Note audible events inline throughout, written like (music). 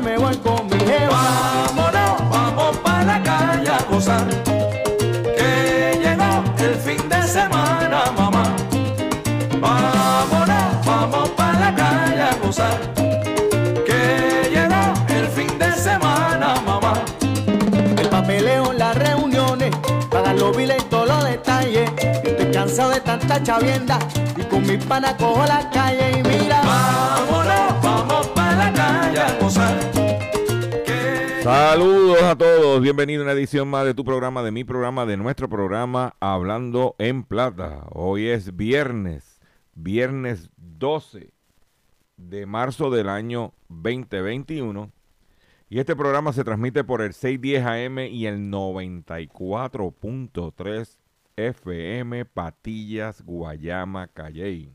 Me voy con mi jeva. Vámonos, vamos para la calle a gozar. Que llegó el fin de semana, mamá. Vámonos, vamos para la calle a gozar. Que llegó el fin de semana, mamá. El papeleo en las reuniones, pagar los biles y todos los detalles. Estoy cansado de tanta chavienda y con mis panas cojo la calle y mira. Vámonos, Saludos a todos, bienvenido a una edición más de tu programa, de mi programa, de nuestro programa Hablando en Plata. Hoy es viernes, viernes 12 de marzo del año 2021. Y este programa se transmite por el 610 AM y el 94.3 FM Patillas, Guayama, Calley.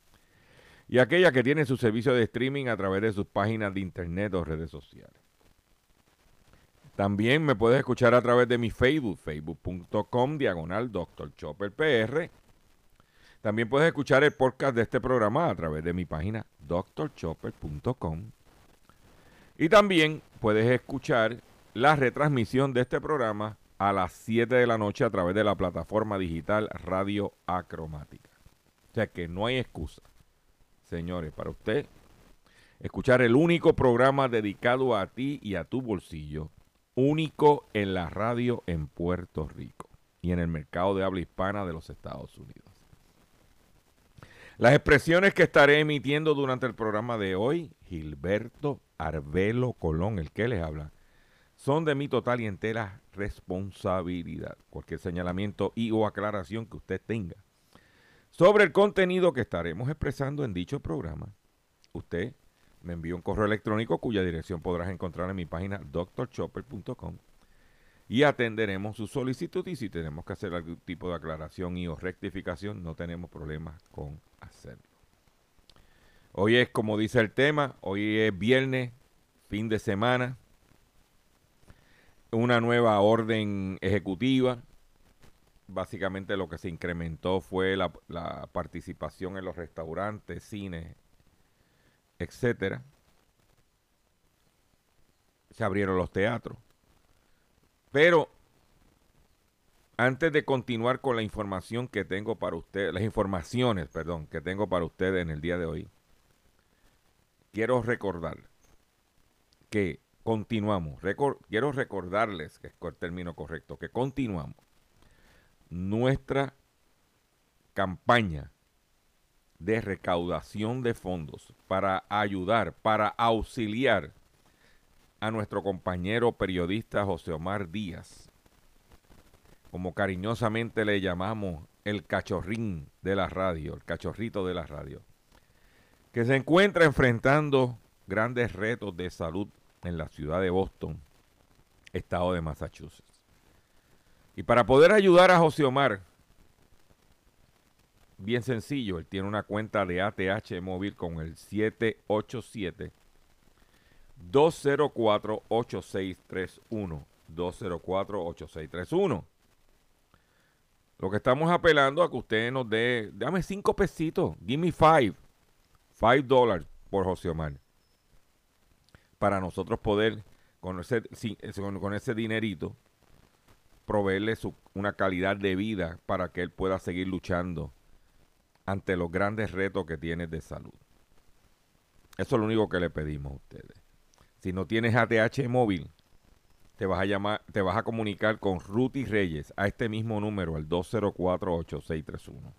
y aquellas que tienen su servicio de streaming a través de sus páginas de internet o redes sociales. También me puedes escuchar a través de mi Facebook, facebook.com, diagonal Dr. También puedes escuchar el podcast de este programa a través de mi página drchopper.com. Y también puedes escuchar la retransmisión de este programa a las 7 de la noche a través de la plataforma digital Radio Acromática. O sea que no hay excusa, señores, para usted escuchar el único programa dedicado a ti y a tu bolsillo, único en la radio en Puerto Rico y en el mercado de habla hispana de los Estados Unidos. Las expresiones que estaré emitiendo durante el programa de hoy, Gilberto Arbelo Colón, el que les habla, son de mi total y entera responsabilidad. Cualquier señalamiento y o aclaración que usted tenga sobre el contenido que estaremos expresando en dicho programa, usted me envía un correo electrónico cuya dirección podrás encontrar en mi página drchopper.com y atenderemos su solicitud y si tenemos que hacer algún tipo de aclaración y o rectificación, no tenemos problemas con hacerlo. Hoy es, como dice el tema, hoy es viernes, fin de semana, una nueva orden ejecutiva. Básicamente lo que se incrementó fue la, participación en los restaurantes, cines, etcétera. Se abrieron los teatros. Pero antes de continuar con la información que tengo para usted, las informaciones, perdón, que tengo para ustedes en el día de hoy, quiero recordar que continuamos. Quiero recordarles, que es el término correcto, que continuamos nuestra campaña de recaudación de fondos para ayudar, para auxiliar a nuestro compañero periodista José Omar Díaz, como cariñosamente le llamamos el cachorrín de la radio, el cachorrito de la radio, que se encuentra enfrentando grandes retos de salud en la ciudad de Boston, estado de Massachusetts. Y para poder ayudar a José Omar, bien sencillo, él tiene una cuenta de ATH móvil con el 787 204 8631 204 8631 Lo que estamos apelando a que usted nos dé, dame cinco pesitos, give me five, five dollars, por José Omar. Para nosotros poder, con ese, con ese dinerito, proveerle su- una calidad de vida para que él pueda seguir luchando ante los grandes retos que tiene de salud. Eso es lo único que le pedimos a ustedes. Si no tienes ATH móvil, te vas a llamar, te vas a comunicar con Ruti Reyes a este mismo número, al 204-8631.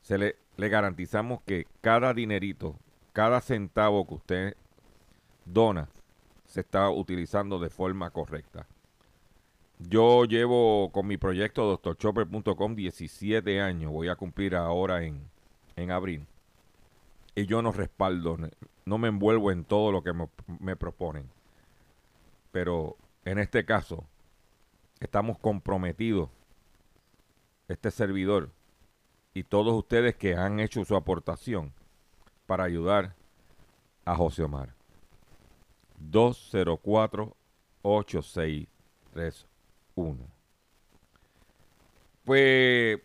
Se le, le garantizamos que cada dinerito, cada centavo que usted dona, se está utilizando de forma correcta. Yo llevo con mi proyecto doctorchopper.com 17 años, voy a cumplir ahora en, en abril. Y yo no respaldo, no me envuelvo en todo lo que me, me proponen. Pero en este caso, estamos comprometidos, este servidor y todos ustedes que han hecho su aportación para ayudar a José Omar. 204-8631. Pues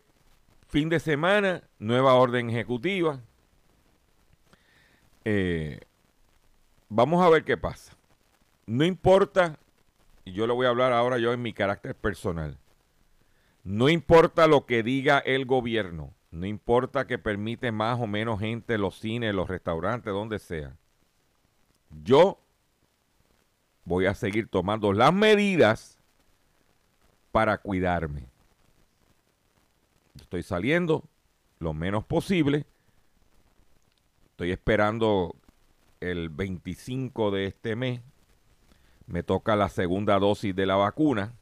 fin de semana, nueva orden ejecutiva. Eh, vamos a ver qué pasa. No importa, y yo le voy a hablar ahora yo en mi carácter personal. No importa lo que diga el gobierno, no importa que permite más o menos gente en los cines, los restaurantes, donde sea. Yo voy a seguir tomando las medidas para cuidarme. Estoy saliendo lo menos posible. Estoy esperando el 25 de este mes. Me toca la segunda dosis de la vacuna.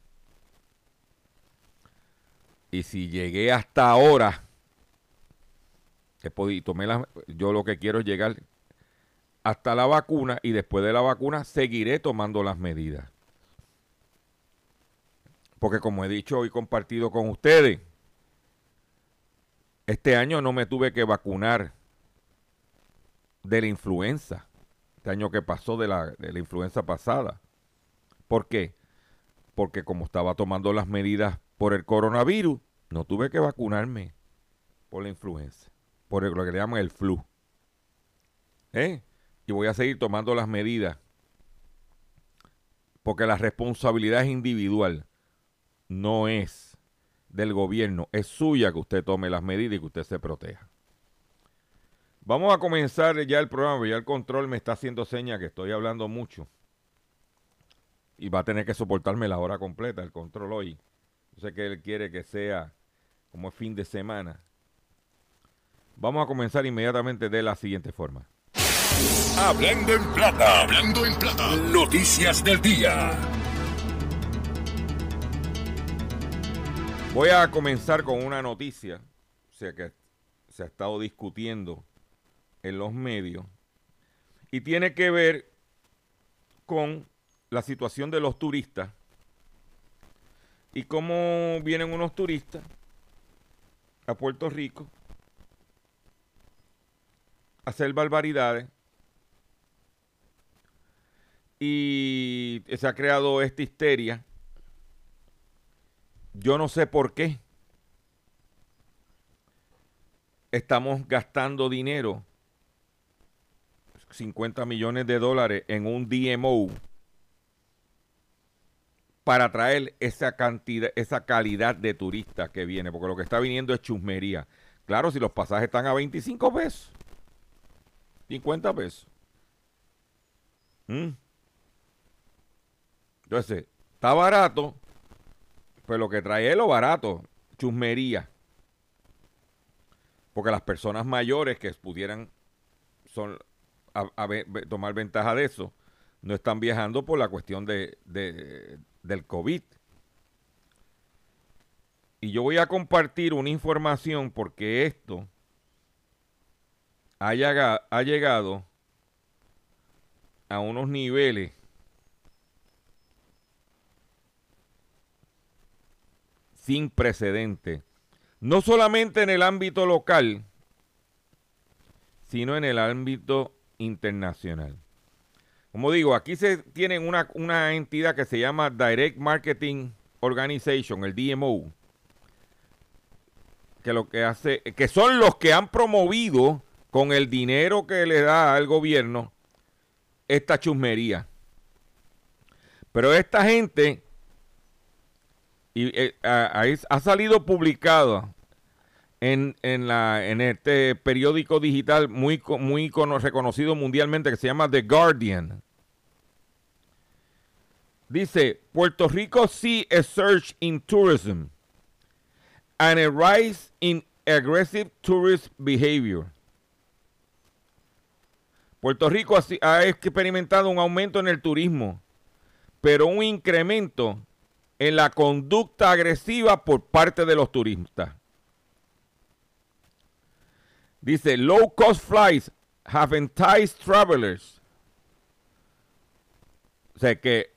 Y si llegué hasta ahora, he podido, tomé la- yo lo que quiero es llegar hasta la vacuna y después de la vacuna seguiré tomando las medidas. Porque como he dicho y compartido con ustedes, este año no me tuve que vacunar de la influenza, este año que pasó de la, de la influenza pasada. ¿Por qué? Porque como estaba tomando las medidas por el coronavirus, no tuve que vacunarme por la influenza, por lo que le llaman el flu. ¿Eh? Y voy a seguir tomando las medidas porque la responsabilidad es individual, no es del gobierno, es suya que usted tome las medidas y que usted se proteja. Vamos a comenzar ya el programa, ya el control me está haciendo señas que estoy hablando mucho. Y va a tener que soportarme la hora completa, el control hoy. Yo sé que él quiere que sea como fin de semana. Vamos a comenzar inmediatamente de la siguiente forma. Hablando en plata. Hablando en plata. Noticias del día. Voy a comenzar con una noticia, o sea que se ha estado discutiendo en los medios y tiene que ver con la situación de los turistas y cómo vienen unos turistas a Puerto Rico a hacer barbaridades. Y se ha creado esta histeria yo no sé por qué estamos gastando dinero, 50 millones de dólares en un DMO para traer esa cantidad, esa calidad de turistas que viene, porque lo que está viniendo es chusmería. Claro, si los pasajes están a 25 pesos, 50 pesos. ¿Mm? Entonces, está barato, pues lo que trae es lo barato, chusmería. Porque las personas mayores que pudieran son, tomar ventaja de eso, no están viajando por la cuestión de, de- del COVID. Y yo voy a compartir una información porque esto ha llegado a unos niveles sin precedente, no solamente en el ámbito local, sino en el ámbito internacional. Como digo, aquí se tienen una, una entidad que se llama Direct Marketing Organization, el DMO, que lo que hace, que son los que han promovido con el dinero que le da al gobierno esta chusmería. Pero esta gente y, eh, ha, salido publicado en, en, la, en este periódico digital muy, muy reconocido mundialmente que se llama The Guardian. Dice, Puerto Rico see a surge in tourism and a rise in aggressive tourist behavior. Puerto Rico ha experimentado un aumento en el turismo, pero un incremento en la conducta agresiva por parte de los turistas. Dice, low cost flights have enticed travelers. O sea que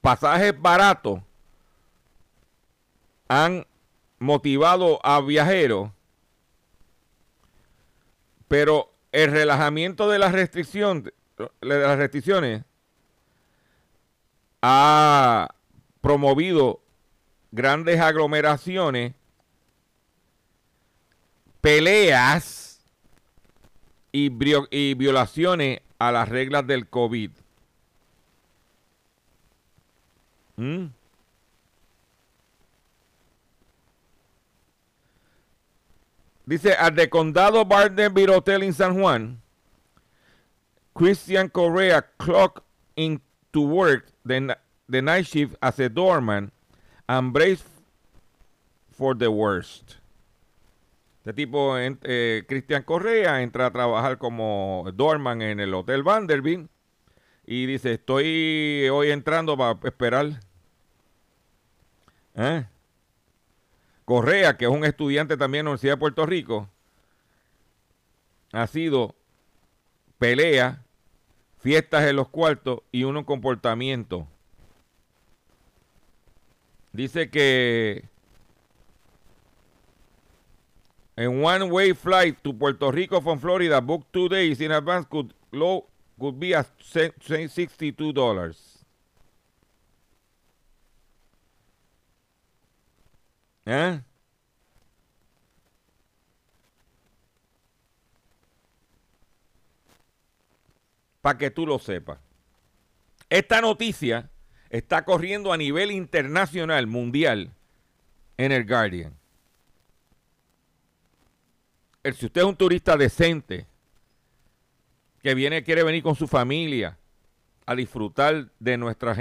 pasajes baratos han motivado a viajeros, pero el relajamiento de las restricciones, de las restricciones ha promovido grandes aglomeraciones, peleas y, violaciones a las reglas del COVID. ¿Mm? Dice, at the Condado Bardenville Hotel in San Juan, Christian Correa clocked into work the, the night shift as a doorman and braced for the worst. Este tipo, eh, Cristian Correa, entra a trabajar como doorman en el Hotel Vanderbilt y dice, estoy hoy entrando para esperar. ¿Eh? Correa, que es un estudiante también en la Universidad de Puerto Rico, ha sido pelea, fiestas en los cuartos y un comportamiento. Dice que en one way flight to Puerto Rico from Florida, book two days in advance could, low, could be at $62. ¿Eh? Para que tú lo sepas. Esta noticia está corriendo a nivel internacional, mundial, en el Guardian. El, si usted es un turista decente, que viene, quiere venir con su familia a disfrutar de nuestros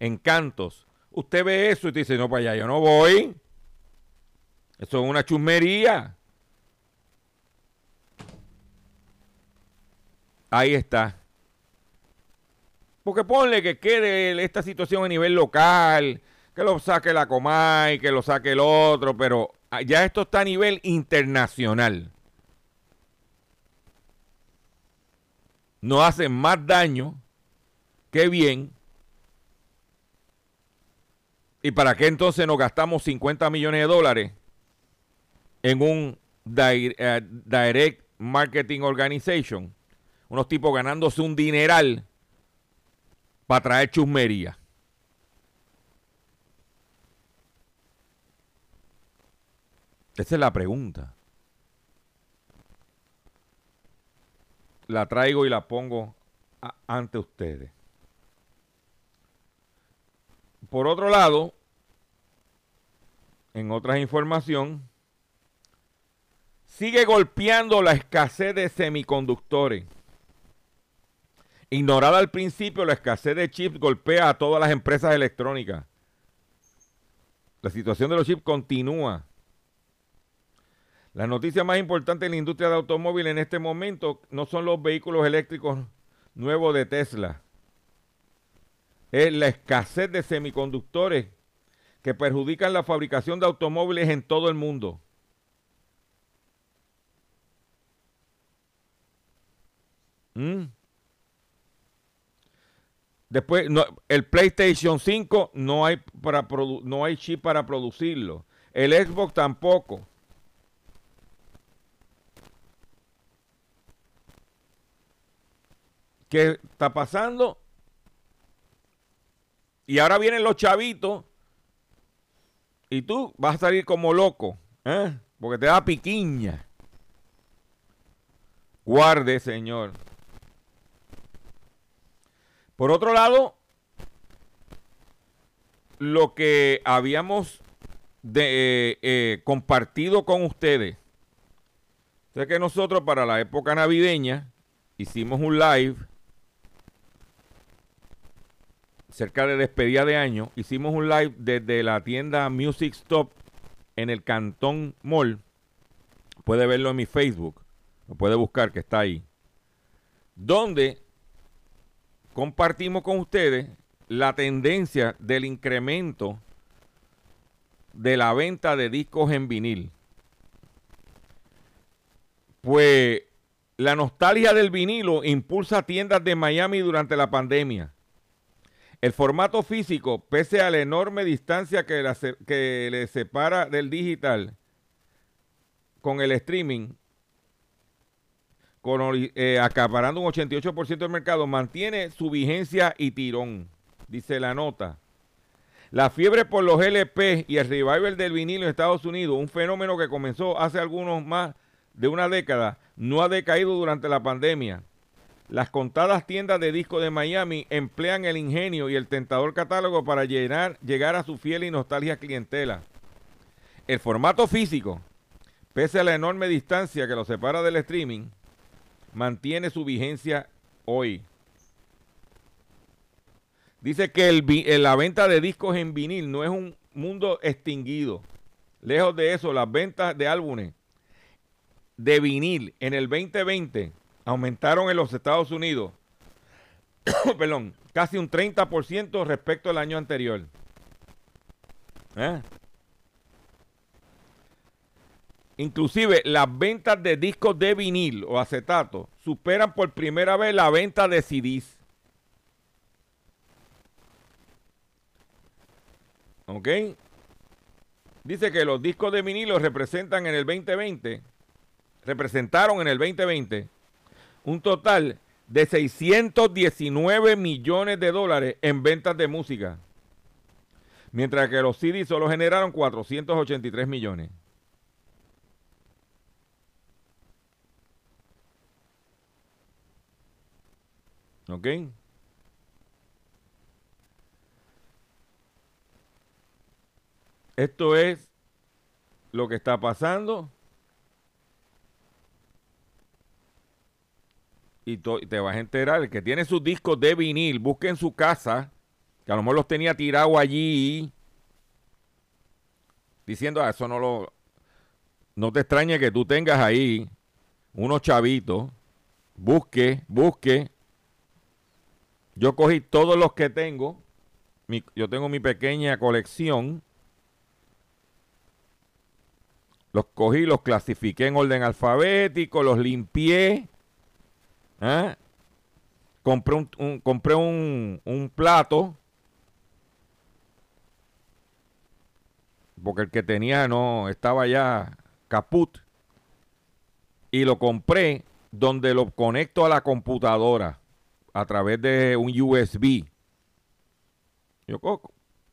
encantos, usted ve eso y dice, no, para allá yo no voy. Eso es una chusmería. Ahí está. Porque ponle que quede esta situación a nivel local, que lo saque la Comay, que lo saque el otro, pero ya esto está a nivel internacional. No hacen más daño que bien. ¿Y para qué entonces nos gastamos 50 millones de dólares en un eh, Direct Marketing Organization. Unos tipos ganándose un dineral para traer chusmería. Esa es la pregunta. La traigo y la pongo ante ustedes. Por otro lado, en otras información, sigue golpeando la escasez de semiconductores. Ignorada al principio, la escasez de chips golpea a todas las empresas electrónicas. La situación de los chips continúa. La noticia más importante en la industria de automóvil en este momento no son los vehículos eléctricos nuevos de Tesla. Es la escasez de semiconductores que perjudican la fabricación de automóviles en todo el mundo. Mm. Después, el PlayStation 5 no hay, para no hay chip para producirlo. El Xbox tampoco. ¿Qué está pasando? Y ahora vienen los chavitos y tú vas a salir como loco, ¿eh? porque te da piquiña. Guarde, Señor. Por otro lado, lo que habíamos eh, eh, compartido con ustedes. Sé que nosotros para la época navideña hicimos un live cerca de despedida de año. Hicimos un live desde la tienda Music Stop en el Cantón Mall. Puede verlo en mi Facebook. Lo puede buscar que está ahí. Donde compartimos con ustedes la tendencia del incremento de la venta de discos en vinil. Pues la nostalgia del vinilo impulsa tiendas de Miami durante la pandemia. El formato físico, pese a la enorme distancia que, que le separa del digital con el streaming, eh, acaparando un 88% del mercado, mantiene su vigencia y tirón, dice la nota. La fiebre por los LP y el revival del vinilo en Estados Unidos, un fenómeno que comenzó hace algunos más de una década, no ha decaído durante la pandemia. Las contadas tiendas de discos de Miami emplean el ingenio y el tentador catálogo para llegar a su fiel y nostalgia clientela. El formato físico, pese a la enorme distancia que lo separa del streaming, mantiene su vigencia hoy. Dice que el, la venta de discos en vinil no es un mundo extinguido. Lejos de eso, las ventas de álbumes de vinil en el 2020 aumentaron en los Estados Unidos, (coughs) casi un 30% respecto al año anterior. ¿Eh? Inclusive las ventas de discos de vinil o acetato superan por primera vez la venta de CDs. ¿Ok? Dice que los discos de vinilo representan en el 2020, representaron en el 2020 un total de 619 millones de dólares en ventas de música. Mientras que los CDs solo generaron 483 millones. ¿Ok? Esto es lo que está pasando. Y te vas a enterar, el que tiene sus discos de vinil, busque en su casa, que a lo mejor los tenía tirados allí, diciendo, ah, eso no lo... No te extrañe que tú tengas ahí unos chavitos, busque, busque, yo cogí todos los que tengo. yo tengo mi pequeña colección. Los cogí, los clasifiqué en orden alfabético, los limpié. Compré, un, compré un, un plato. Porque el que tenía no estaba ya caput. Y lo compré donde lo conecto a la computadora a través de un USB. Yo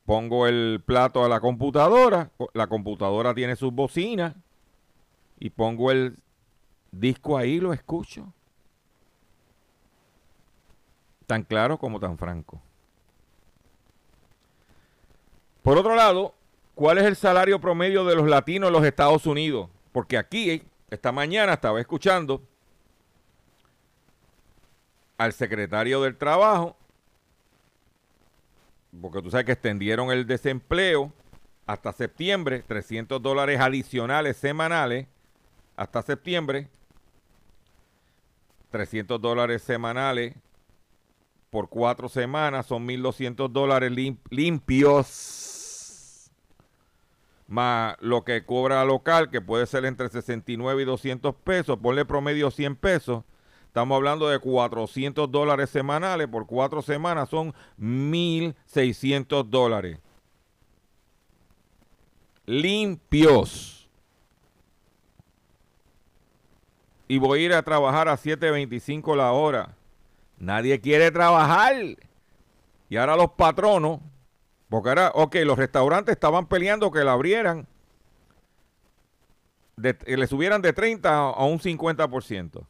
pongo el plato a la computadora, la computadora tiene sus bocinas y pongo el disco ahí lo escucho. Tan claro como tan franco. Por otro lado, ¿cuál es el salario promedio de los latinos en los Estados Unidos? Porque aquí, esta mañana, estaba escuchando al secretario del Trabajo, porque tú sabes que extendieron el desempleo hasta septiembre, 300 dólares adicionales semanales hasta septiembre, 300 dólares semanales por cuatro semanas son 1.200 dólares limpios, más lo que cobra local, que puede ser entre 69 y 200 pesos, ponle promedio 100 pesos, Estamos hablando de 400 dólares semanales por cuatro semanas, son 1.600 dólares. Limpios. Y voy a ir a trabajar a 7.25 la hora. Nadie quiere trabajar. Y ahora los patronos, porque ahora, ok, los restaurantes estaban peleando que la abrieran, le subieran de 30 a un 50%.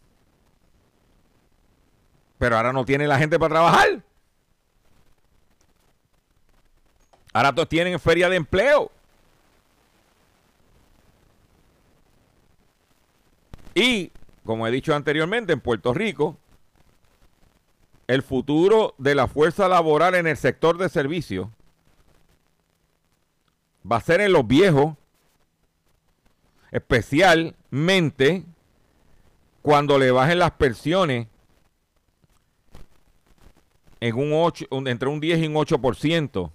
Pero ahora no tiene la gente para trabajar. Ahora todos tienen feria de empleo. Y, como he dicho anteriormente, en Puerto Rico, el futuro de la fuerza laboral en el sector de servicios va a ser en los viejos, especialmente cuando le bajen las pensiones en un 8, entre un 10 y un 8%.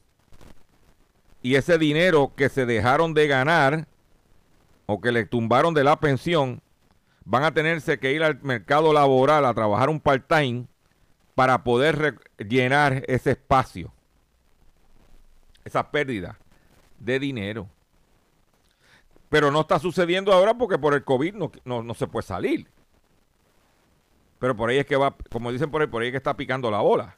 Y ese dinero que se dejaron de ganar o que le tumbaron de la pensión, van a tenerse que ir al mercado laboral a trabajar un part-time para poder llenar ese espacio, esa pérdida de dinero. Pero no está sucediendo ahora porque por el COVID no, no se puede salir. Pero por ahí es que va, como dicen por ahí, por ahí es que está picando la bola.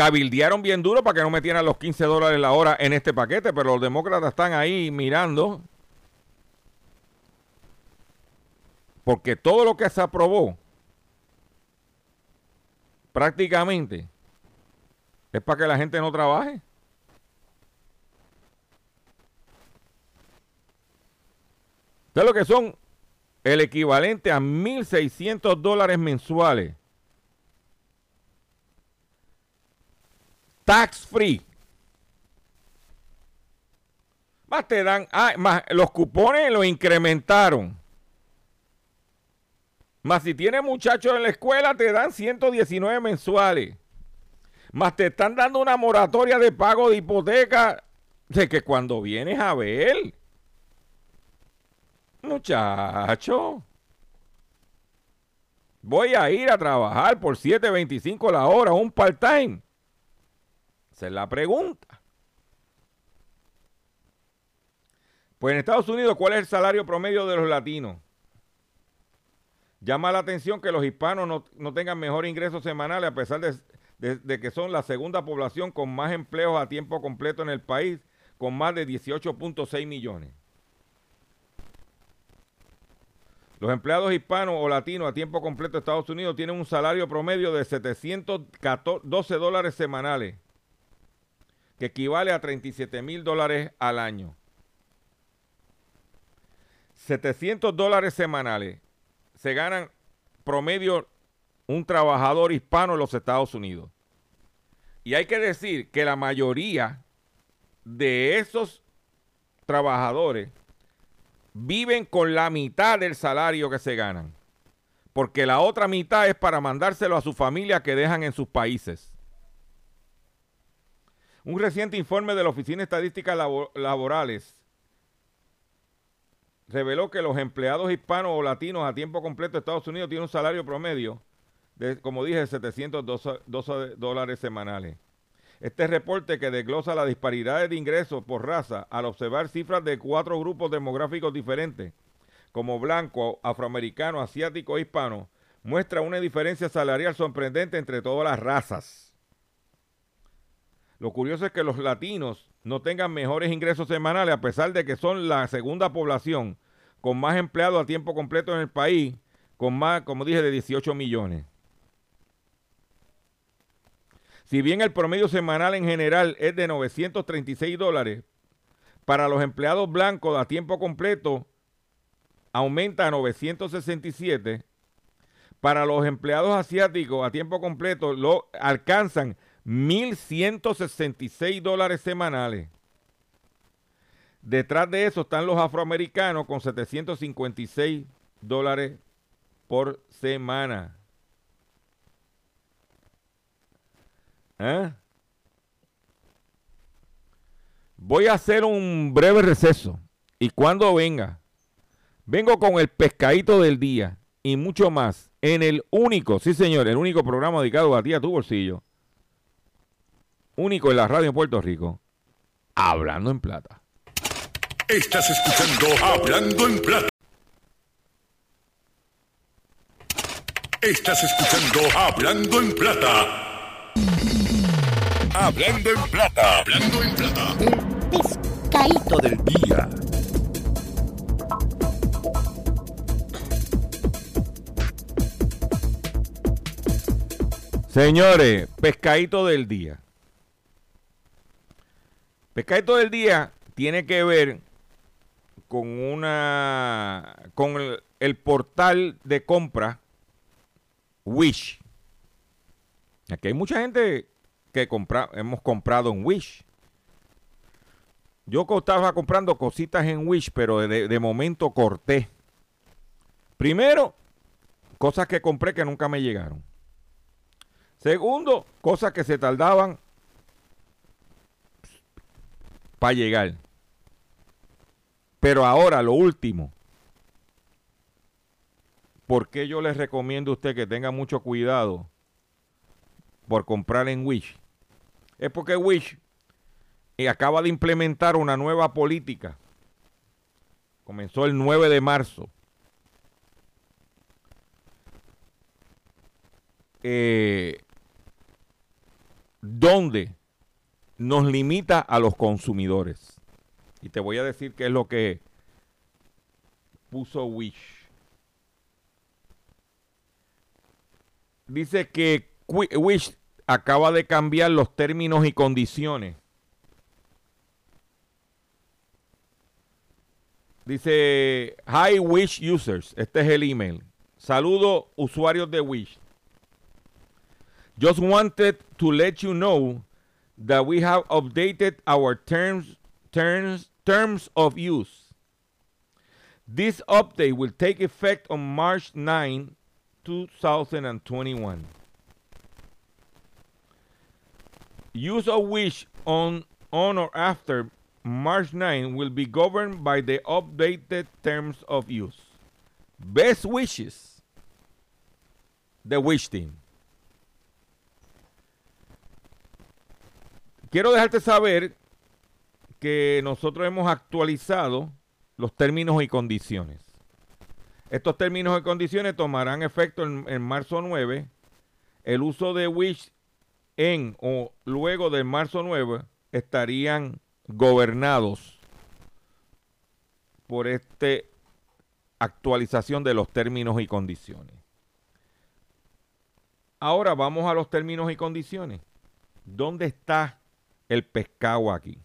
Cabildearon bien duro para que no metieran los 15 dólares la hora en este paquete, pero los demócratas están ahí mirando. Porque todo lo que se aprobó prácticamente es para que la gente no trabaje. ¿Sabes lo que son? El equivalente a 1.600 dólares mensuales tax free. Más te dan, ah, más los cupones los incrementaron. Más si tienes muchachos en la escuela te dan 119 mensuales. Más te están dando una moratoria de pago de hipoteca de que cuando vienes a ver, muchacho, voy a ir a trabajar por 7.25 la hora, un part-time. Esa es la pregunta. Pues en Estados Unidos, ¿cuál es el salario promedio de los latinos? Llama la atención que los hispanos no, tengan mejor ingresos semanales a pesar de, de, que son la segunda población con más empleos a tiempo completo en el país, con más de 18.6 millones. Los empleados hispanos o latinos a tiempo completo de Estados Unidos tienen un salario promedio de 712 dólares semanales que equivale a 37 mil dólares al año. 700 dólares semanales se ganan promedio un trabajador hispano en los Estados Unidos. Y hay que decir que la mayoría de esos trabajadores viven con la mitad del salario que se ganan. Porque la otra mitad es para mandárselo a su familia que dejan en sus países. Un reciente informe de la Oficina de Estadísticas Laborales reveló que los empleados hispanos o latinos a tiempo completo de Estados Unidos tienen un salario promedio de, como dije, 712 dólares semanales. Este reporte que desglosa la disparidad de ingresos por raza al observar cifras de cuatro grupos demográficos diferentes, como blanco, afroamericano, asiático e hispano, muestra una diferencia salarial sorprendente entre todas las razas. Lo curioso es que los latinos no tengan mejores ingresos semanales a pesar de que son la segunda población con más empleados a tiempo completo en el país, con más, como dije, de 18 millones. Si bien el promedio semanal en general es de 936 dólares, para los empleados blancos a tiempo completo aumenta a 967. Para los empleados asiáticos a tiempo completo lo alcanzan 1.166 dólares semanales. Detrás de eso están los afroamericanos con 756 dólares por semana. ¿Eh? Voy a hacer un breve receso y cuando venga, vengo con el pescadito del día y mucho más en el único, sí señor, el único programa dedicado a ti, a tu bolsillo único en la radio en Puerto Rico, Hablando en Plata. Estás escuchando Hablando en Plata. Estás escuchando Hablando en Plata. Hablando en Plata. Hablando en Plata. El pescadito del día. Señores, pescadito del día. Pescadito del día tiene que ver con una con el, portal de compra Wish. Aquí hay mucha gente que compra, hemos comprado en Wish. Yo estaba comprando cositas en Wish, pero de, de momento corté. Primero, cosas que compré que nunca me llegaron. Segundo, cosas que se tardaban para llegar. Pero ahora, lo último. ¿Por qué yo les recomiendo a usted que tenga mucho cuidado por comprar en Wish? Es porque Wish eh, acaba de implementar una nueva política. Comenzó el 9 de marzo. Eh, donde nos limita a los consumidores. Y te voy a decir qué es lo que puso Wish. Dice que Wish acaba de cambiar los términos y condiciones. Dice, hi Wish users. Este es el email. Saludo usuarios de Wish. Just wanted to let you know that we have updated our terms terms terms of use. This update will take effect on March 9, 2021. Use of Wish on on or after March 9 will be governed by the updated terms of use. Best wishes. The Wish Team. Quiero dejarte saber que nosotros hemos actualizado los términos y condiciones. Estos términos y condiciones tomarán efecto en, en marzo 9. El uso de Wish en o luego de marzo 9 estarían gobernados por esta actualización de los términos y condiciones. Ahora vamos a los términos y condiciones. ¿Dónde está el pescado aquí?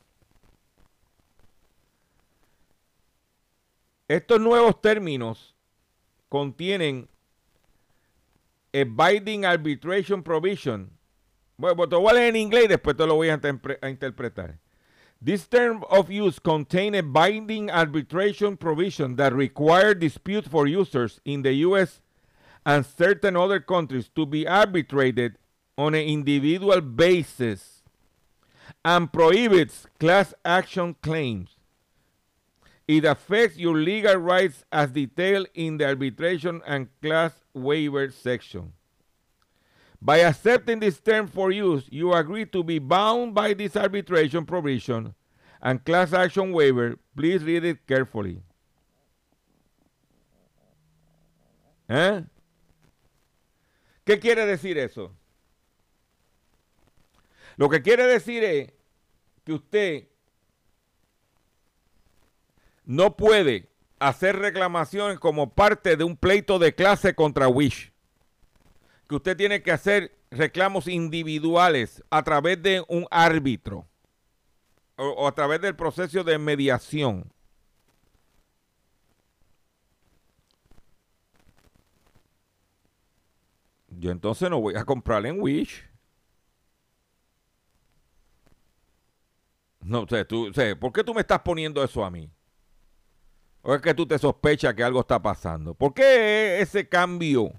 Estos nuevos términos contienen a binding arbitration provision. Bueno, te lo voy en inglés y después te lo voy a, a interpretar. This term of use contain a binding arbitration provision that require dispute for users in the U.S. and certain other countries to be arbitrated on an individual basis and prohibits class action claims. It affects your legal rights as detailed in the arbitration and class waiver section. By accepting this term for use, you agree to be bound by this arbitration provision and class action waiver. Please read it carefully. ¿Eh? ¿Qué quiere decir eso? Lo que quiere decir es que usted no puede hacer reclamaciones como parte de un pleito de clase contra Wish. Que usted tiene que hacer reclamos individuales a través de un árbitro o, a través del proceso de mediación. Yo entonces no voy a comprar en Wish. No sé, tú, sé, ¿por qué tú me estás poniendo eso a mí? ¿O es que tú te sospechas que algo está pasando? ¿Por qué ese cambio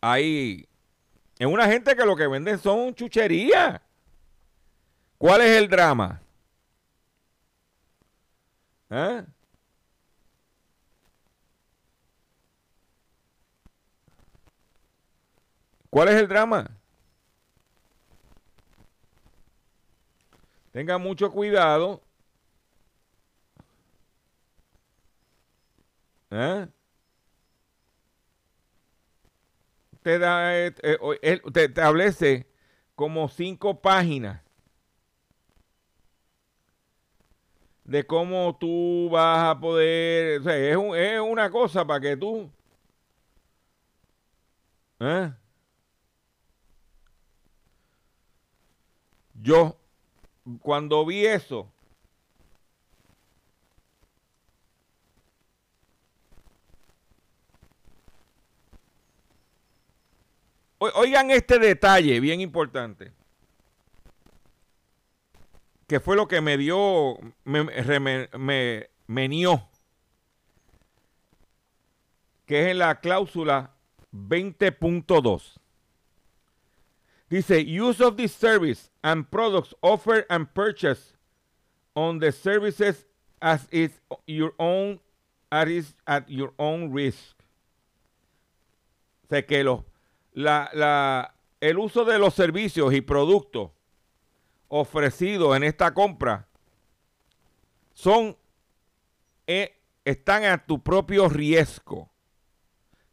ahí en una gente que lo que venden son chucherías? ¿Cuál es el drama? ¿Eh? ¿Cuál es el drama? Tenga mucho cuidado. ¿Eh? Te, da, eh, eh, te establece como cinco páginas de cómo tú vas a poder. O sea, es, un- es una cosa para que tú. ¿eh? Yo, cuando vi eso, Oigan este detalle bien importante. Que fue lo que me dio, me, me, me, menió. Que es en la cláusula 20.2. Dice, use of this service and products offered and purchased on the services as is your own, as is at your own risk. O sea, que la, la, el uso de los servicios y productos ofrecidos en esta compra son eh, están a tu propio riesgo.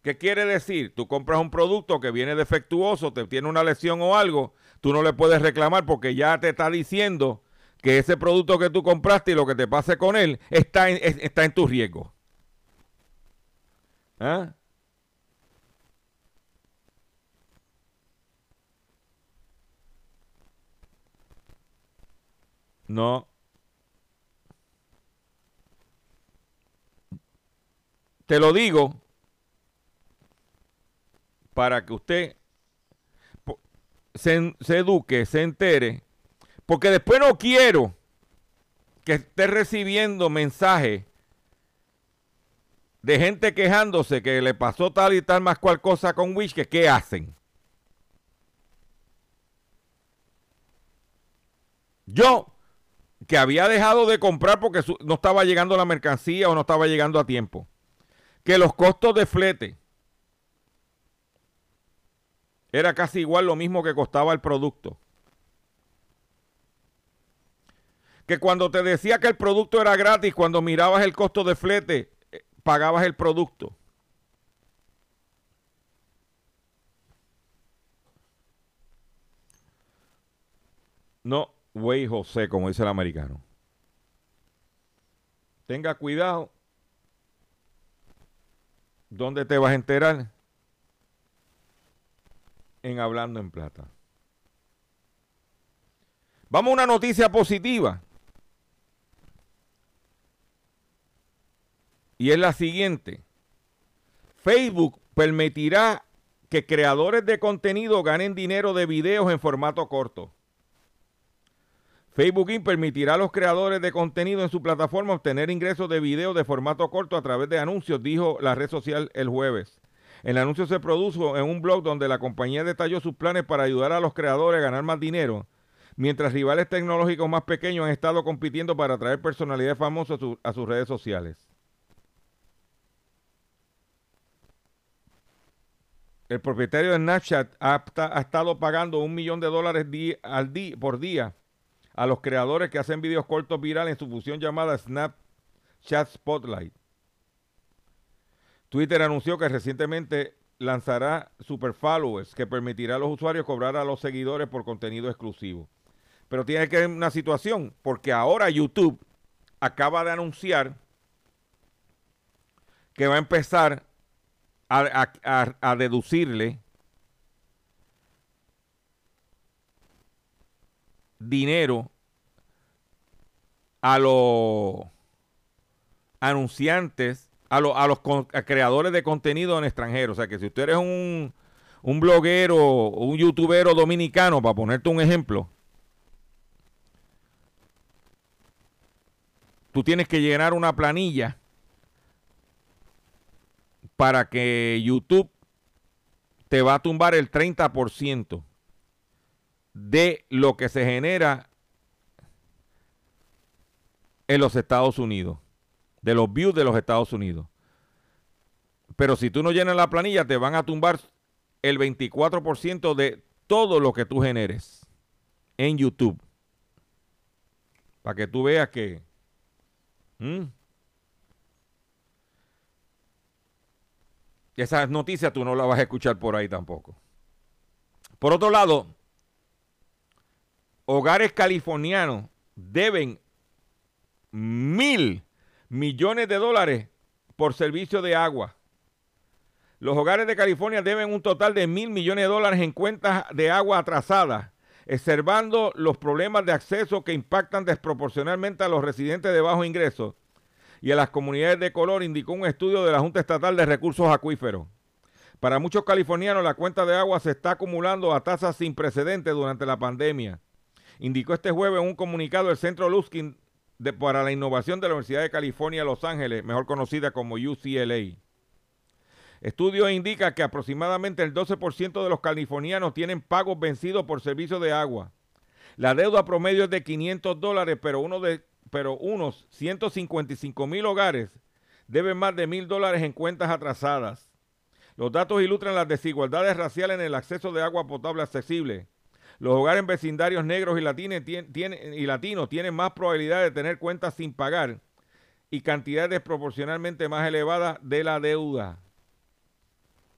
¿Qué quiere decir? Tú compras un producto que viene defectuoso, te tiene una lesión o algo, tú no le puedes reclamar porque ya te está diciendo que ese producto que tú compraste y lo que te pase con él está en, está en tu riesgo. ¿Ah? No. Te lo digo para que usted se, eduque, se entere, porque después no quiero que esté recibiendo mensajes de gente quejándose que le pasó tal y tal más cual cosa con Wish, que qué hacen. Yo que había dejado de comprar porque no estaba llegando la mercancía o no estaba llegando a tiempo. Que los costos de flete era casi igual lo mismo que costaba el producto. Que cuando te decía que el producto era gratis, cuando mirabas el costo de flete, eh, pagabas el producto. No, Güey José, como dice el americano. Tenga cuidado. ¿Dónde te vas a enterar? En Hablando en Plata. Vamos a una noticia positiva. Y es la siguiente. Facebook permitirá que creadores de contenido ganen dinero de videos en formato corto. Facebook Inc. permitirá a los creadores de contenido en su plataforma obtener ingresos de video de formato corto a través de anuncios, dijo la red social el jueves. El anuncio se produjo en un blog donde la compañía detalló sus planes para ayudar a los creadores a ganar más dinero, mientras rivales tecnológicos más pequeños han estado compitiendo para atraer personalidades famosas a, sus redes sociales. El propietario de Snapchat ha, estado pagando un millón de dólares al por día a los creadores que hacen videos cortos virales en su función llamada Snapchat Spotlight. Twitter anunció que recientemente lanzará Super Followers que permitirá a los usuarios cobrar a los seguidores por contenido exclusivo. Pero tiene que haber una situación, porque ahora YouTube acaba de anunciar que va a empezar a deducirle dinero a los anunciantes, a, a los creadores de contenido en extranjero. O sea que si usted eres un, un bloguero un youtubero dominicano, para ponerte un ejemplo, tú tienes que llenar una planilla para que YouTube te va a tumbar el 30% de lo que se genera en los Estados Unidos, de los views de los Estados Unidos. Pero si tú no llenas la planilla, te van a tumbar el 24% de todo lo que tú generes en YouTube. Para que tú veas que... Esas noticias tú no las vas a escuchar por ahí tampoco. Por otro lado, hogares californianos deben mil millones de dólares por servicio de agua. Los hogares de California deben un total de mil millones de dólares en cuentas de agua atrasadas Observando los problemas de acceso que impactan desproporcionalmente a los residentes de bajo ingreso y a las comunidades de color, indicó un estudio de la Junta Estatal de Recursos Acuíferos. Para muchos californianos, la cuenta de agua se está acumulando a tasas sin precedentes durante la pandemia. Indicó este jueves en un comunicado el Centro Luskin para la Innovación de la Universidad de California, Los Ángeles, mejor conocida como UCLA. Estudio indica que aproximadamente el 12% de los californianos tienen pagos vencidos por servicio de agua. La deuda promedio es de 500 dólares, pero, pero unos 155 mil hogares deben más de mil dólares en cuentas atrasadas. Los datos ilustran las desigualdades raciales en el acceso de agua potable accesible. Los hogares en vecindarios negros y, latinos tienen más probabilidad de tener cuentas sin pagar y cantidades desproporcionalmente más elevadas de la deuda.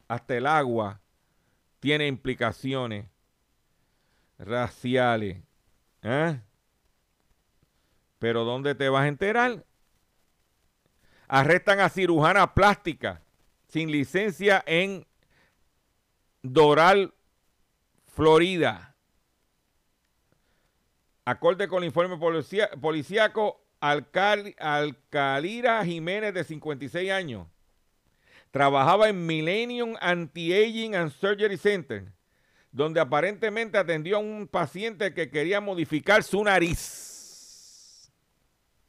Hasta el agua tiene implicaciones raciales. ¿eh? Pero ¿dónde te vas a enterar? Arrestan a cirujana plástica sin licencia en Doral, Florida. Acorde con el informe policíaco, Alcalira Jiménez, de 56 años, trabajaba en Millennium Anti-Aging and Surgery Center, donde aparentemente atendió a un paciente que quería modificar su nariz.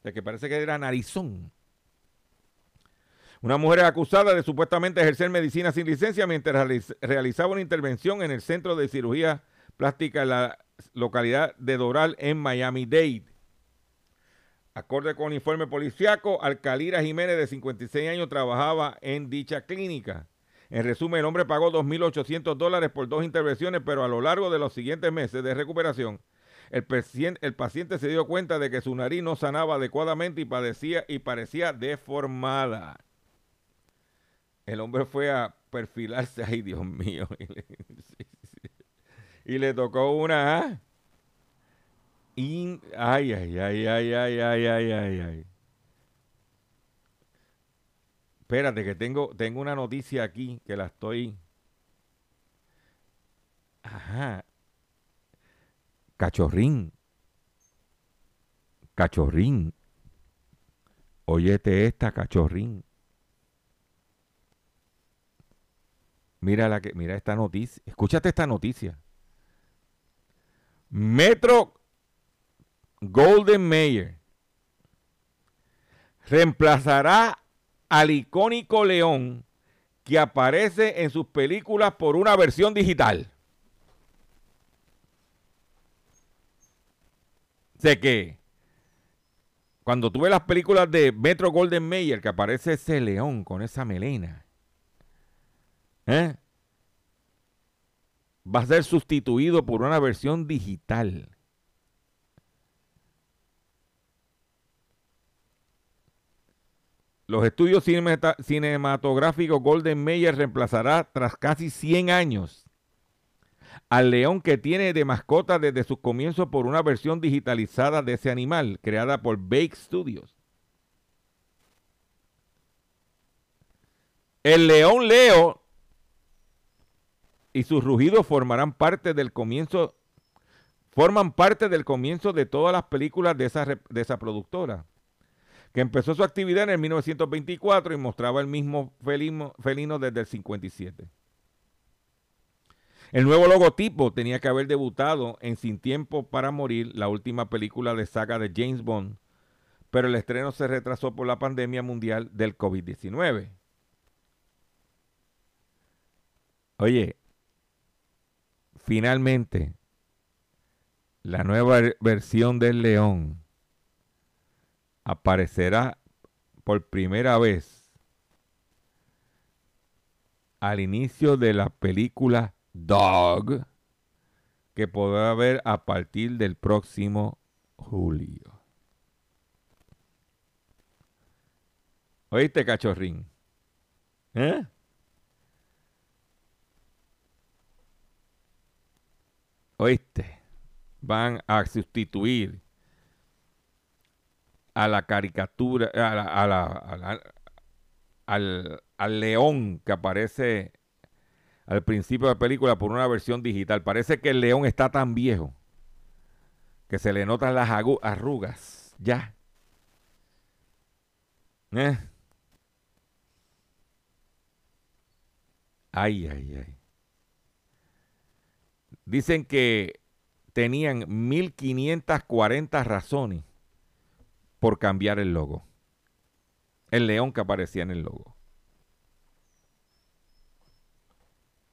O que parece que era narizón. Una mujer acusada de supuestamente ejercer medicina sin licencia mientras realizaba una intervención en el Centro de Cirugía Plástica de la localidad de Doral en Miami-Dade. Acorde con el informe policiaco, Alcalira Jiménez, de 56 años, trabajaba en dicha clínica. En resumen, el hombre pagó 2.800 dólares por dos intervenciones, pero a lo largo de los siguientes meses de recuperación, el, paciente se dio cuenta de que su nariz no sanaba adecuadamente y, padecía, y parecía deformada. El hombre fue a perfilarse, (laughs) ay Dios mío, (laughs) y le tocó una ¿ah? ay, ay, ay, ay, ay, ay, ay, ay, ay. Espérate, que tengo, tengo una noticia aquí que la estoy. Ajá. Cachorrín. Cachorrín. Óyete esta, cachorrín. Mira, la que, mira esta noticia. Escúchate esta noticia. Metro Golden Mayer reemplazará al icónico león que aparece en sus películas por una versión digital. Sé que cuando tú ves las películas de Metro Golden Mayer, que aparece ese león con esa melena, ¿eh? Va a ser sustituido por una versión digital. Los estudios cinematográficos Golden Mayer reemplazará tras casi 100 años al león que tiene de mascota desde sus comienzos por una versión digitalizada de ese animal creada por Bake Studios. El león Leo y sus rugidos formarán parte del comienzo, forman parte del comienzo de todas las películas de esa, de esa productora, que empezó su actividad en el 1924 y mostraba el mismo felino, felino desde el 57. El nuevo logotipo tenía que haber debutado en Sin Tiempo para Morir, la última película de saga de James Bond, pero el estreno se retrasó por la pandemia mundial del COVID-19. Oye, finalmente, la nueva versión del león aparecerá por primera vez al inicio de la película Dog, que podrá ver a partir del próximo julio. ¿Oíste, cachorrín? ¿Eh? Oíste, van a sustituir a la caricatura, a la, al, al, león que aparece al principio de la película por una versión digital. Parece que el león está tan viejo que se le notan las arrugas. Ya. ¿Eh? Ay, ay. Dicen que tenían 1540 razones por cambiar el logo. El león que aparecía en el logo.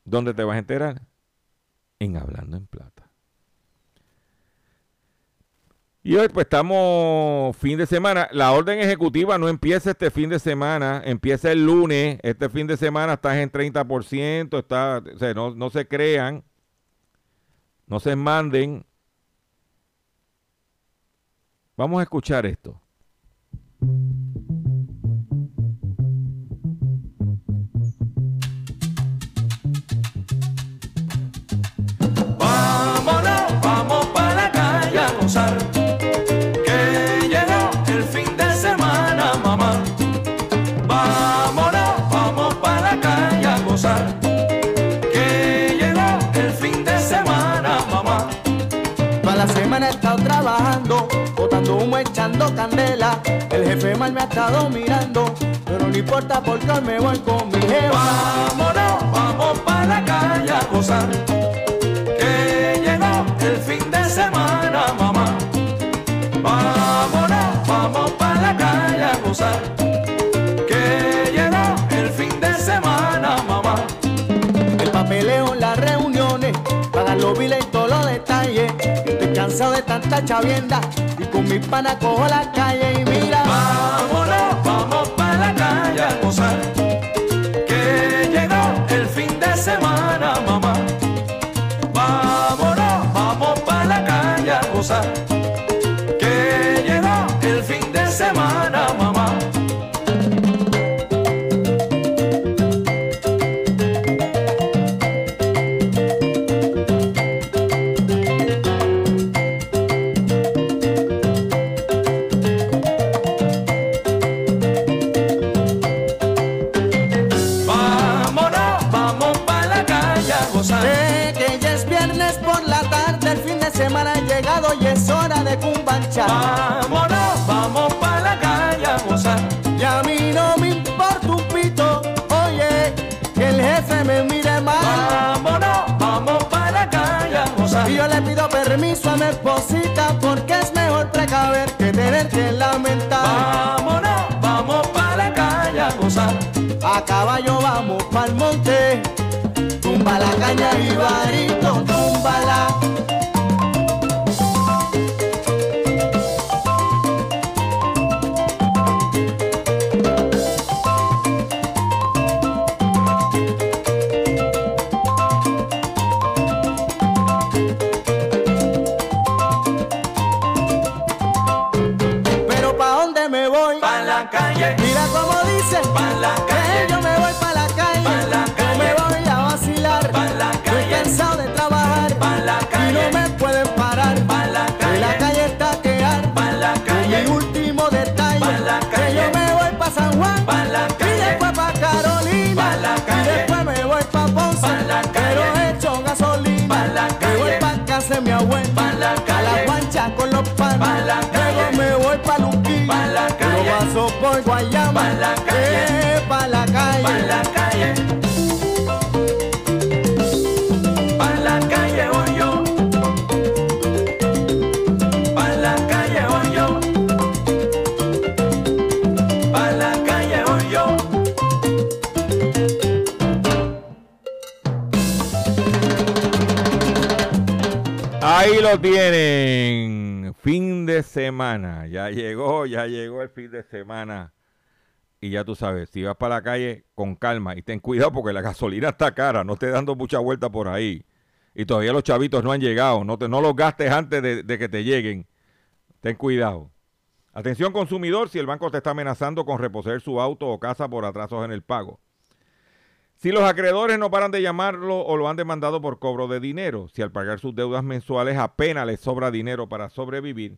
¿Dónde te vas a enterar? En Hablando en Plata. Y hoy pues estamos fin de semana. La orden ejecutiva no empieza este fin de semana, empieza el lunes. Este fin de semana estás en 30%, está, no, no se crean, no se manden. Vamos a escuchar esto. Vámonos, vamos para la calle a gozar. Echando candela. El jefe mal me ha estado mirando, pero no importa porque hoy me voy con mi jeva. Vámonos, vamos para la calle a gozar. Que llegó el fin de semana, mamá. Vámonos, vamos para la calle a gozar. Que llegó cansado de tanta chavienda y con mis panas cojo la calle y mira. Vámonos, vamos para la calle a gozar. Esposita porque es mejor precaver que tener que lamentar. Vámonos, vamos para la calle a gozar. A caballo vamos pa'l monte, tumba la caña y varito, túmbala. Pa' la calle. me voy pa' Luquillo, Pa' la calle. paso por Guayama, Pa' la calle. eh, pa' la calle. pa' la calle. Pa' la calle voy yo. Pa' la calle voy yo. Pa' la calle voy yo. Ahí lo tienen. Semana. Ya llegó, ya llegó el fin de semana. Y ya tú sabes, si vas para la calle con calma y ten cuidado porque la gasolina está cara, no estés dando mucha vuelta por ahí. Y todavía los chavitos no han llegado, no, te, no los gastes antes de, de que te lleguen. Ten cuidado. Atención consumidor, si el banco te está amenazando con reposer su auto o casa por atrasos en el pago. Si los acreedores no paran de llamarlo o lo han demandado por cobro de dinero, si al pagar sus deudas mensuales apenas les sobra dinero para sobrevivir,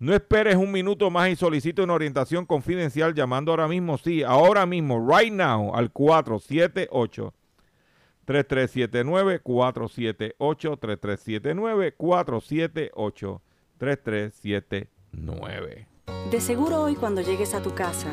No esperes un minuto más y solicite una orientación confidencial llamando ahora mismo, sí, ahora mismo, right now, al 478 3379 478 3379 478 3379. De seguro hoy cuando llegues a tu casa,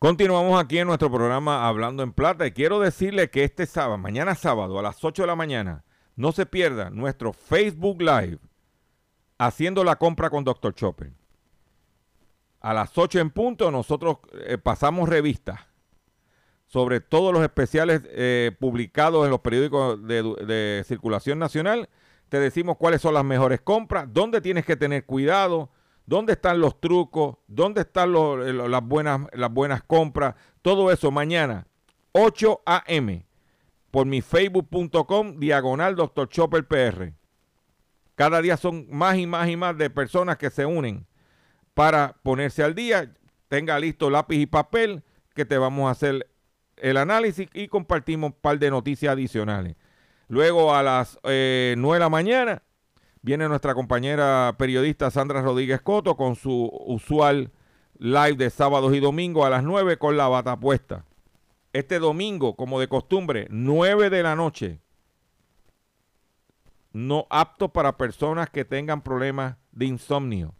Continuamos aquí en nuestro programa Hablando en Plata y quiero decirle que este sábado, mañana sábado a las 8 de la mañana, no se pierda nuestro Facebook Live haciendo la compra con Dr. Chopper. A las 8 en punto nosotros eh, pasamos revistas sobre todos los especiales eh, publicados en los periódicos de, de circulación nacional. Te decimos cuáles son las mejores compras, dónde tienes que tener cuidado, ¿Dónde están los trucos? ¿Dónde están las, buenas, las buenas compras? Todo eso mañana, 8 a.m. por mi facebook.com diagonal Dr. Chopper PR. Cada día son más y más y más de personas que se unen para ponerse al día. Tenga listo lápiz y papel que te vamos a hacer el análisis y compartimos un par de noticias adicionales. Luego a las eh, 9 de la mañana Viene nuestra compañera periodista Sandra Rodríguez Coto con su usual live de sábados y domingos a las 9 con la bata puesta. Este domingo, como de costumbre, 9 de la noche. No apto para personas que tengan problemas de insomnio.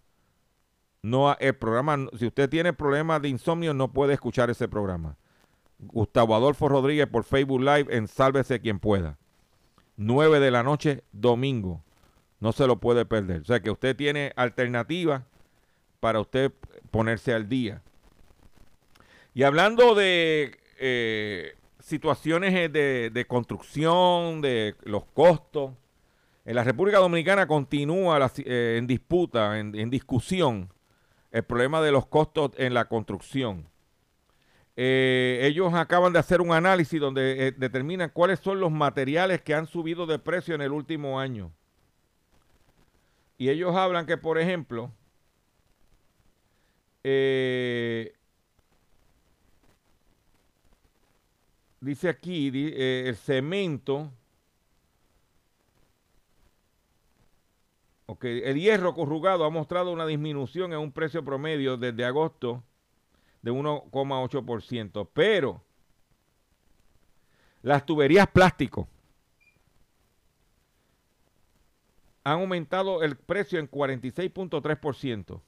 No, el programa, si usted tiene problemas de insomnio, no puede escuchar ese programa. Gustavo Adolfo Rodríguez por Facebook Live en Sálvese quien pueda. 9 de la noche, domingo. No se lo puede perder. O sea que usted tiene alternativas para usted ponerse al día. Y hablando de eh, situaciones eh, de, construcción, de los costos, en la República Dominicana continúa eh, en disputa, en, discusión, el problema de los costos en la construcción. ellos acaban de hacer un análisis donde determinan cuáles son los materiales que han subido de precio en el último año. Y ellos hablan que, por ejemplo, eh, dice aquí, eh, el cemento, okay, el hierro corrugado ha mostrado una disminución en un precio promedio desde agosto de 1,8%, pero las tuberías plástico han aumentado el precio en 46.3%.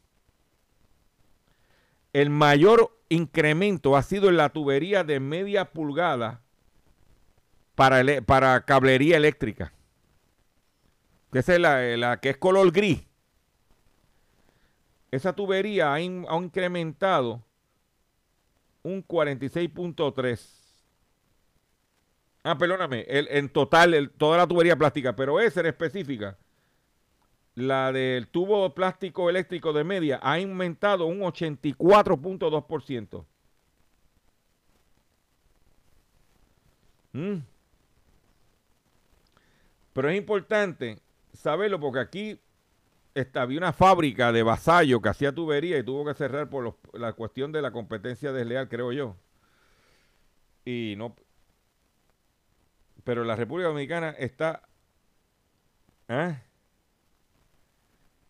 El mayor incremento ha sido en la tubería de media pulgada para, para cablería eléctrica. Que es la, que es color gris. Esa tubería ha, incrementado un 46.3. Ah, perdóname, en total, toda la tubería plástica, pero esa era específica la del tubo plástico eléctrico de media ha aumentado un 84.2%. Mm. Pero es importante saberlo porque aquí había una fábrica de vasallo que hacía tubería y tuvo que cerrar por la cuestión de la competencia desleal, creo yo. Y no. Pero la República Dominicana está. ¿eh?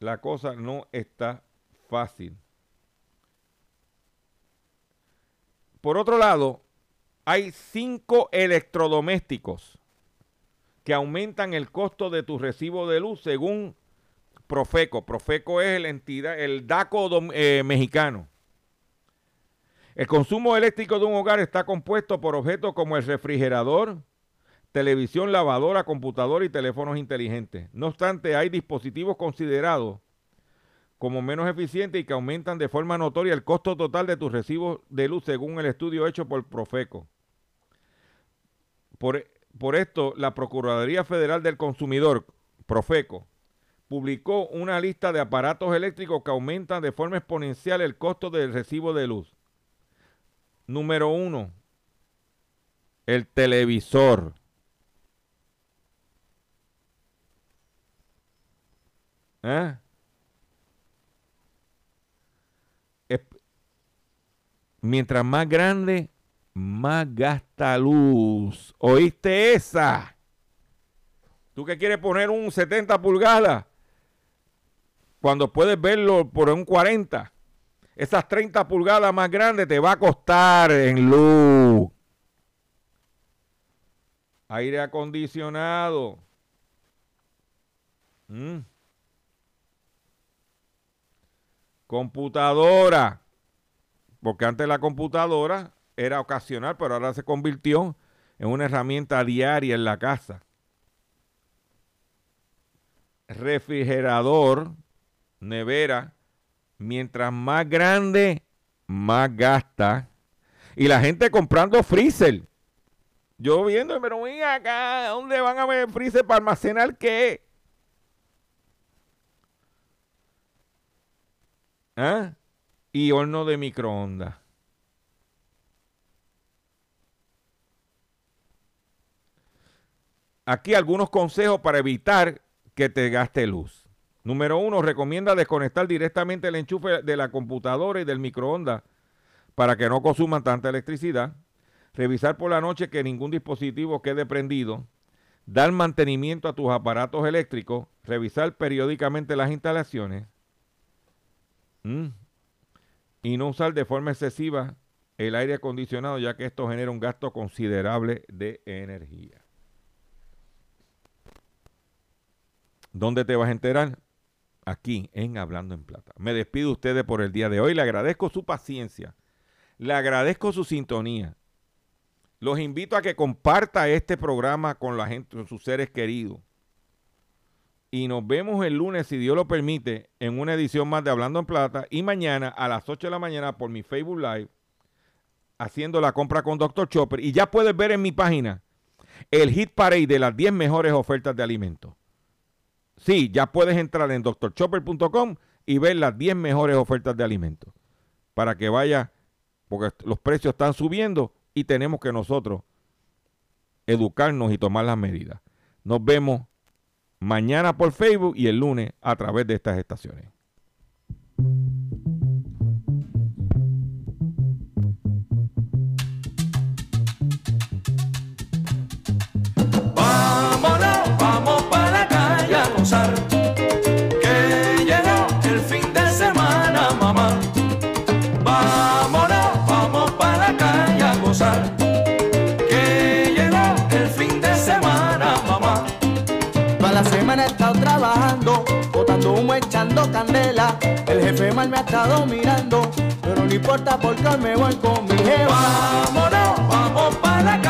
La cosa no está fácil. Por otro lado, hay cinco electrodomésticos que aumentan el costo de tu recibo de luz según Profeco. Profeco es la entidad, el DACO eh, mexicano. El consumo eléctrico de un hogar está compuesto por objetos como el refrigerador, televisión, lavadora, computadora y teléfonos inteligentes. No obstante, hay dispositivos considerados como menos eficientes y que aumentan de forma notoria el costo total de tus recibos de luz según el estudio hecho por Profeco. Por, por esto, la Procuraduría Federal del Consumidor, Profeco, publicó una lista de aparatos eléctricos que aumentan de forma exponencial el costo del recibo de luz. Número uno, el televisor. ¿Eh? Mientras más grande, más gasta luz. ¿Oíste esa? ¿Tú que quieres poner un 70 pulgadas? Cuando puedes verlo por un 40. Esas 30 pulgadas más grandes te va a costar en luz. Aire acondicionado. Mm. Computadora. Porque antes la computadora era ocasional, pero ahora se convirtió en una herramienta diaria en la casa. Refrigerador, nevera, mientras más grande, más gasta. Y la gente comprando freezer. Yo viendo, pero ven acá, ¿dónde van a ver freezer para almacenar qué? ¿Ah? Y horno de microondas. Aquí algunos consejos para evitar que te gaste luz. Número uno, recomienda desconectar directamente el enchufe de la computadora y del microondas para que no consuman tanta electricidad. Revisar por la noche que ningún dispositivo quede prendido. Dar mantenimiento a tus aparatos eléctricos. Revisar periódicamente las instalaciones. Mm. Y no usar de forma excesiva el aire acondicionado ya que esto genera un gasto considerable de energía. ¿Dónde te vas a enterar? Aquí en Hablando en Plata. Me despido de ustedes por el día de hoy. Le agradezco su paciencia. Le agradezco su sintonía. Los invito a que comparta este programa con la gente, con sus seres queridos. Y nos vemos el lunes, si Dios lo permite, en una edición más de Hablando en Plata. Y mañana a las 8 de la mañana por mi Facebook Live, haciendo la compra con Dr. Chopper. Y ya puedes ver en mi página el hit parade de las 10 mejores ofertas de alimentos. Sí, ya puedes entrar en drchopper.com y ver las 10 mejores ofertas de alimentos. Para que vaya, porque los precios están subiendo y tenemos que nosotros educarnos y tomar las medidas. Nos vemos mañana por Facebook y el lunes a través de estas estaciones. Echando candela. El jefe mal me ha estado mirando, pero no importa porque hoy me voy con mi jeva. Vámonos, vamos para.